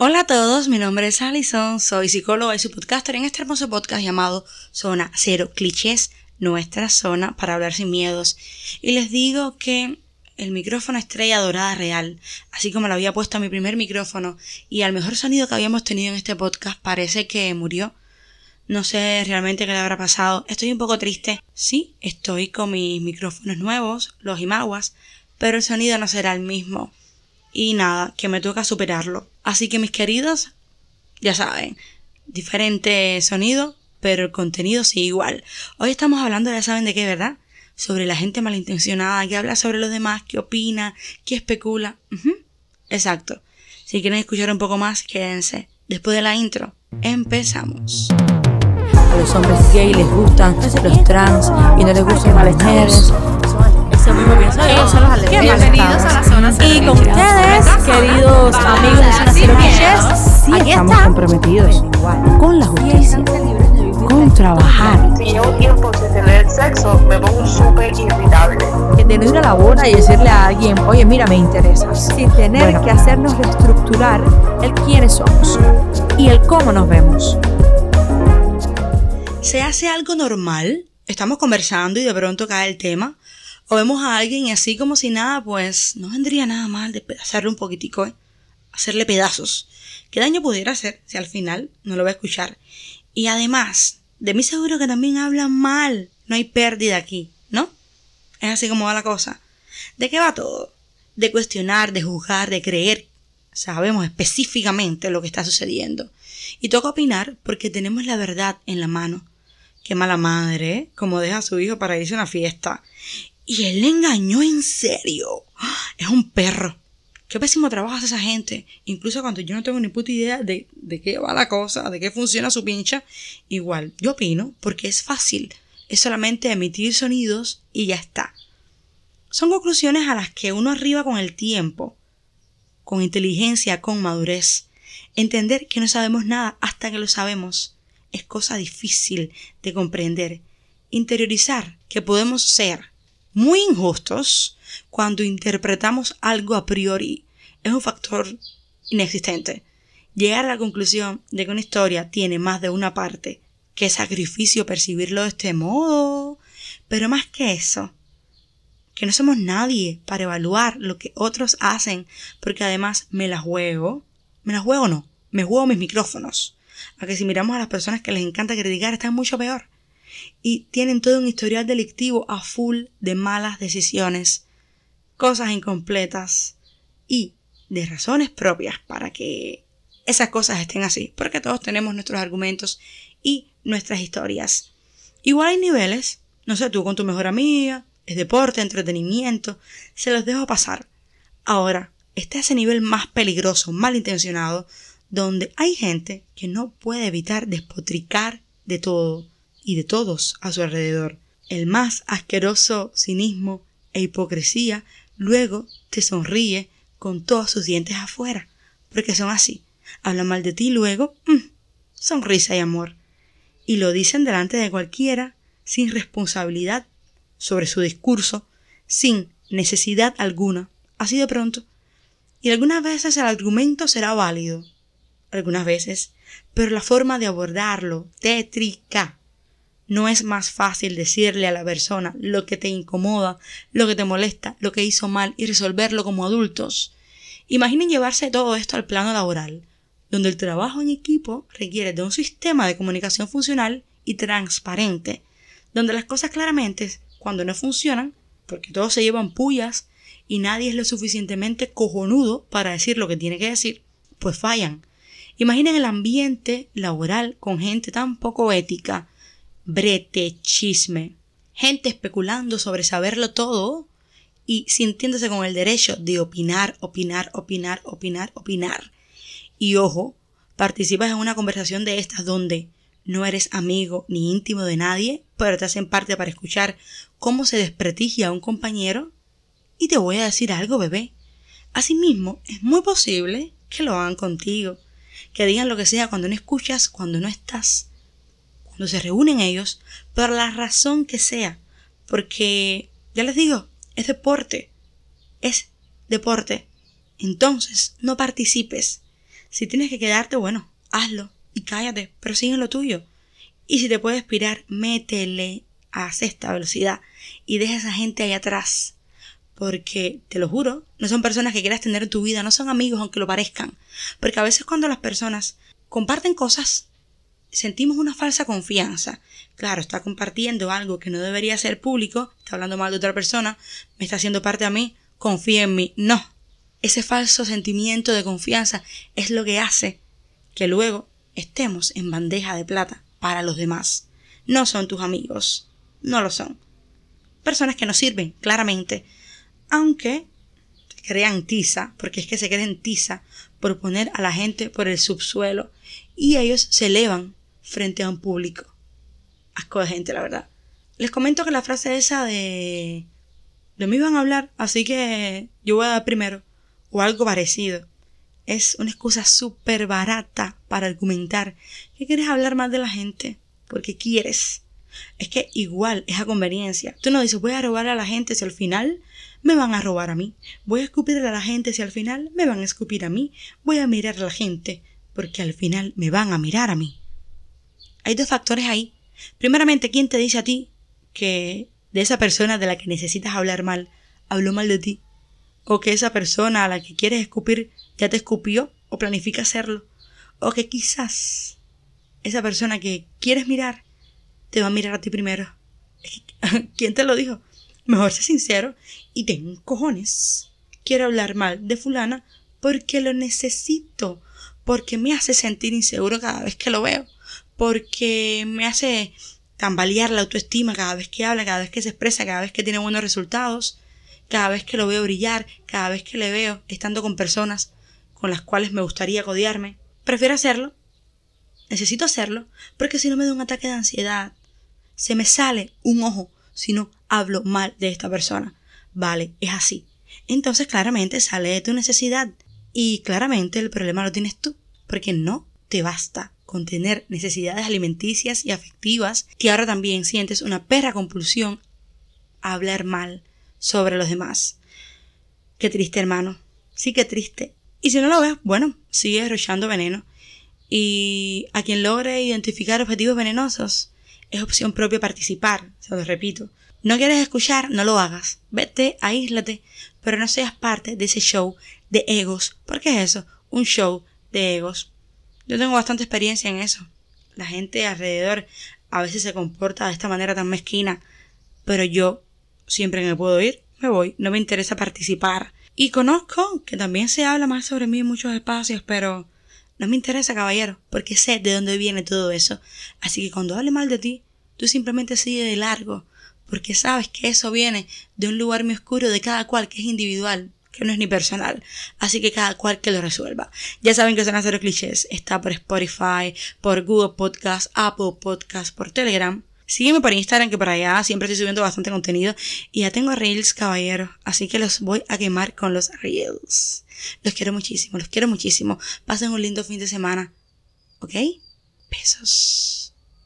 Hola a todos, mi nombre es Alison, soy psicóloga y su podcaster en este hermoso podcast llamado Zona Cero Clichés, nuestra zona para hablar sin miedos. Y les digo que el micrófono estrella dorada real, así como lo había puesto a mi primer micrófono y al mejor sonido que habíamos tenido en este podcast, parece que murió. No sé realmente qué le habrá pasado. Estoy un poco triste. Sí, estoy con mis micrófonos nuevos, los Imaguas, pero el sonido no será el mismo. Y nada, que me toca superarlo. Así que mis queridos, ya saben, diferente sonido, pero el contenido sí igual. Hoy estamos hablando, ya saben de qué, ¿verdad? Sobre la gente malintencionada, que habla sobre los demás, que opina, que especula. Exacto. Si quieren escuchar un poco más, quédense. Después de la intro, empezamos. A los hombres gay les gustan los trans y no les gustan ellos son los Bienvenidos a la zona Y con ustedes, queridos amigos de Zona Cero sí estamos comprometidos con la justicia, con trabajar. Si llevo tiempo sin tener sexo, me pongo súper irritable. De no ir a la boda y decirle a alguien, oye, mira, me interesas. Sin tener que hacernos reestructurar el quiénes somos y el cómo nos vemos. ¿Se hace algo normal? Estamos conversando y de pronto cae el tema o vemos a alguien y así como si nada, pues no vendría nada mal de hacerle un poquitico, ¿eh? Hacerle pedazos. ¿Qué daño pudiera hacer si al final no lo va a escuchar? Y además, de mí seguro que también hablan mal. No hay pérdida aquí, ¿no? Es así como va la cosa. ¿De qué va todo? De cuestionar, de juzgar, de creer. Sabemos específicamente lo que está sucediendo. Y toca opinar porque tenemos la verdad en la mano. Qué mala madre, ¿eh? Como deja a su hijo para irse a una fiesta. Y él le engañó en serio. Es un perro. Qué pésimo trabajo hace esa gente. Incluso cuando yo no tengo ni puta idea de, de qué va la cosa, de qué funciona su pincha. Igual, yo opino porque es fácil. Es solamente emitir sonidos y ya está. Son conclusiones a las que uno arriba con el tiempo, con inteligencia, con madurez. Entender que no sabemos nada hasta que lo sabemos es cosa difícil de comprender. Interiorizar que podemos ser muy injustos cuando interpretamos algo a priori es un factor inexistente. Llegar a la conclusión de que una historia tiene más de una parte, qué sacrificio percibirlo de este modo. Pero más que eso, que no somos nadie para evaluar lo que otros hacen, porque además me la juego, me la juego no, me juego mis micrófonos. A que si miramos a las personas que les encanta criticar están mucho peor y tienen todo un historial delictivo a full de malas decisiones, cosas incompletas y de razones propias para que esas cosas estén así, porque todos tenemos nuestros argumentos y nuestras historias. Igual hay niveles, no sé, tú con tu mejor amiga, es deporte, entretenimiento, se los dejo pasar. Ahora, está ese nivel más peligroso, malintencionado, donde hay gente que no puede evitar despotricar de todo, y de todos a su alrededor. El más asqueroso cinismo e hipocresía luego te sonríe con todos sus dientes afuera, porque son así. Hablan mal de ti luego, mm, sonrisa y amor. Y lo dicen delante de cualquiera, sin responsabilidad sobre su discurso, sin necesidad alguna, así de pronto. Y algunas veces el argumento será válido, algunas veces, pero la forma de abordarlo, tétrica, no es más fácil decirle a la persona lo que te incomoda, lo que te molesta, lo que hizo mal y resolverlo como adultos. Imaginen llevarse todo esto al plano laboral, donde el trabajo en equipo requiere de un sistema de comunicación funcional y transparente, donde las cosas claramente, cuando no funcionan, porque todos se llevan pullas y nadie es lo suficientemente cojonudo para decir lo que tiene que decir, pues fallan. Imaginen el ambiente laboral con gente tan poco ética, brete, chisme, gente especulando sobre saberlo todo y sintiéndose con el derecho de opinar, opinar, opinar, opinar, opinar. Y ojo, participas en una conversación de estas donde no eres amigo ni íntimo de nadie, pero te hacen parte para escuchar cómo se desprestigia a un compañero. Y te voy a decir algo, bebé. Asimismo, es muy posible que lo hagan contigo, que digan lo que sea cuando no escuchas, cuando no estás cuando se reúnen ellos, por la razón que sea, porque, ya les digo, es deporte, es deporte. Entonces, no participes. Si tienes que quedarte, bueno, hazlo y cállate, pero sigue lo tuyo. Y si te puedes pirar, métele a sexta velocidad y deja a esa gente ahí atrás. Porque, te lo juro, no son personas que quieras tener en tu vida, no son amigos aunque lo parezcan. Porque a veces cuando las personas comparten cosas, sentimos una falsa confianza. Claro, está compartiendo algo que no debería ser público, está hablando mal de otra persona, me está haciendo parte a mí, confía en mí. No. Ese falso sentimiento de confianza es lo que hace que luego estemos en bandeja de plata para los demás. No son tus amigos. No lo son. Personas que no sirven, claramente. Aunque crean tiza, porque es que se creen tiza por poner a la gente por el subsuelo y ellos se elevan frente a un público. Asco de gente, la verdad. Les comento que la frase esa de... De mí van a hablar, así que yo voy a dar primero. O algo parecido. Es una excusa súper barata para argumentar que quieres hablar más de la gente. Porque quieres. Es que igual es a conveniencia. Tú no dices voy a robar a la gente si al final me van a robar a mí. Voy a escupir a la gente si al final me van a escupir a mí. Voy a mirar a la gente porque al final me van a mirar a mí. Hay dos factores ahí. Primeramente, ¿quién te dice a ti que de esa persona de la que necesitas hablar mal, habló mal de ti? O que esa persona a la que quieres escupir ya te escupió o planifica hacerlo. O que quizás esa persona que quieres mirar te va a mirar a ti primero. ¿Quién te lo dijo? Mejor sé sincero y ten cojones. Quiero hablar mal de fulana porque lo necesito, porque me hace sentir inseguro cada vez que lo veo, porque me hace tambalear la autoestima cada vez que habla, cada vez que se expresa, cada vez que tiene buenos resultados, cada vez que lo veo brillar, cada vez que le veo estando con personas con las cuales me gustaría codiarme. Prefiero hacerlo. Necesito hacerlo porque si no me da un ataque de ansiedad. Se me sale un ojo si no hablo mal de esta persona. Vale, es así. Entonces claramente sale de tu necesidad y claramente el problema lo tienes tú porque no te basta con tener necesidades alimenticias y afectivas, que ahora también sientes una perra compulsión a hablar mal sobre los demás. Qué triste, hermano. Sí, qué triste. Y si no lo ves, bueno, sigue derrochando veneno. Y a quien logre identificar objetivos venenosos, es opción propia participar, se lo repito. No quieres escuchar, no lo hagas. Vete, aíslate, pero no seas parte de ese show de egos. ¿Por qué es eso? Un show de egos. Yo tengo bastante experiencia en eso. La gente alrededor a veces se comporta de esta manera tan mezquina, pero yo siempre que me puedo ir, me voy, no me interesa participar. Y conozco que también se habla más sobre mí en muchos espacios, pero no me interesa, caballero, porque sé de dónde viene todo eso. Así que cuando hable mal de ti, tú simplemente sigue de largo, porque sabes que eso viene de un lugar muy oscuro de cada cual, que es individual que no es ni personal. Así que cada cual que lo resuelva. Ya saben que son a cero clichés. Está por Spotify, por Google Podcast, Apple Podcast, por Telegram. Sígueme por Instagram, que por allá siempre estoy subiendo bastante contenido. Y ya tengo Reels, caballero. Así que los voy a quemar con los Reels. Los quiero muchísimo, los quiero muchísimo. Pasen un lindo fin de semana. ¿Ok? Besos.